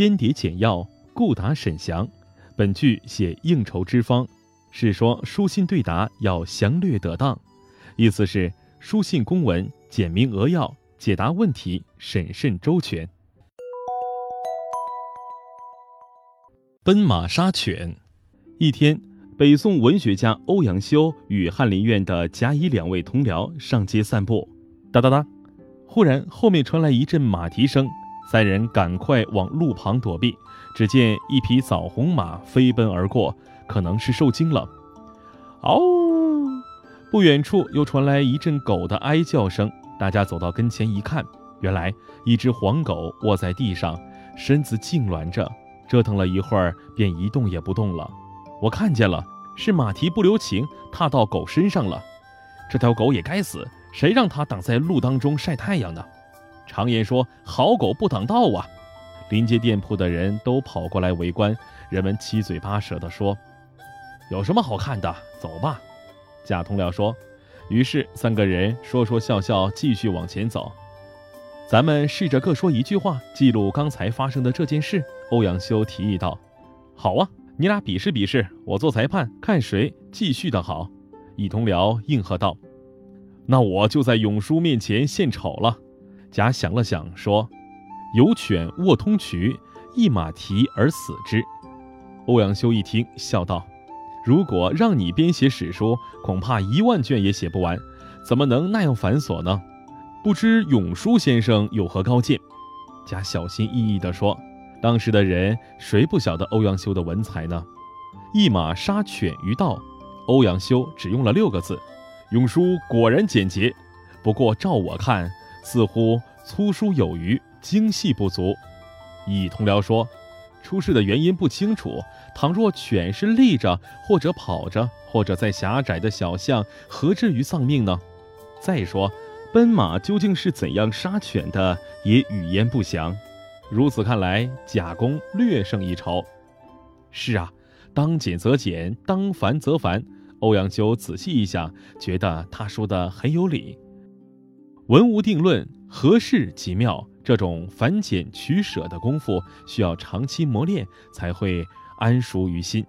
间谍简要，故答沈详。本句写应酬之方，是说书信对答要详略得当，意思是书信公文简明扼要，解答问题审慎周全。奔马杀犬。一天，北宋文学家欧阳修与翰林院的甲乙两位同僚上街散步，哒哒哒，忽然后面传来一阵马蹄声，三人赶快往路旁躲避。只见一匹枣红马飞奔而过，可能是受惊了。嗷！不远处又传来一阵狗的哀叫声。大家走到跟前一看，原来一只黄狗卧在地上，身子痉挛着。折腾了一会儿，便一动也不动了。我看见了，是马蹄不留情，踏到狗身上了。这条狗也该死，谁让它挡在路当中晒太阳的？常言说，好狗不挡道啊。临街店铺的人都跑过来围观，人们七嘴八舌地说：“有什么好看的？走吧。”贾同僚说。于是三个人说说笑笑，继续往前走。咱们试着各说一句话，记录刚才发生的这件事。欧阳修提议道：“好啊，你俩比试比试，我做裁判，看谁继续的好。”乙同僚应和道：“那我就在永叔面前献丑了。”甲想了想说：“有犬卧通衢，一马蹄而死之。”欧阳修一听，笑道：“如果让你编写史书，恐怕一万卷也写不完，怎么能那样繁琐呢？不知永叔先生有何高见？”甲小心翼翼地说。当时的人谁不晓得欧阳修的文采呢？一马杀犬于道，欧阳修只用了六个字，永叔果然简洁。不过照我看，似乎粗疏有余，精细不足。乙同僚说，出事的原因不清楚。倘若犬是立着，或者跑着，或者在狭窄的小巷，何至于丧命呢？再说，奔马究竟是怎样杀犬的，也语焉不详。如此看来，贾公略胜一筹。是啊，当简则简，当繁则繁。欧阳修仔细一想，觉得他说的很有理。文无定论，何事即妙？这种繁简取舍的功夫，需要长期磨练，才会安熟于心。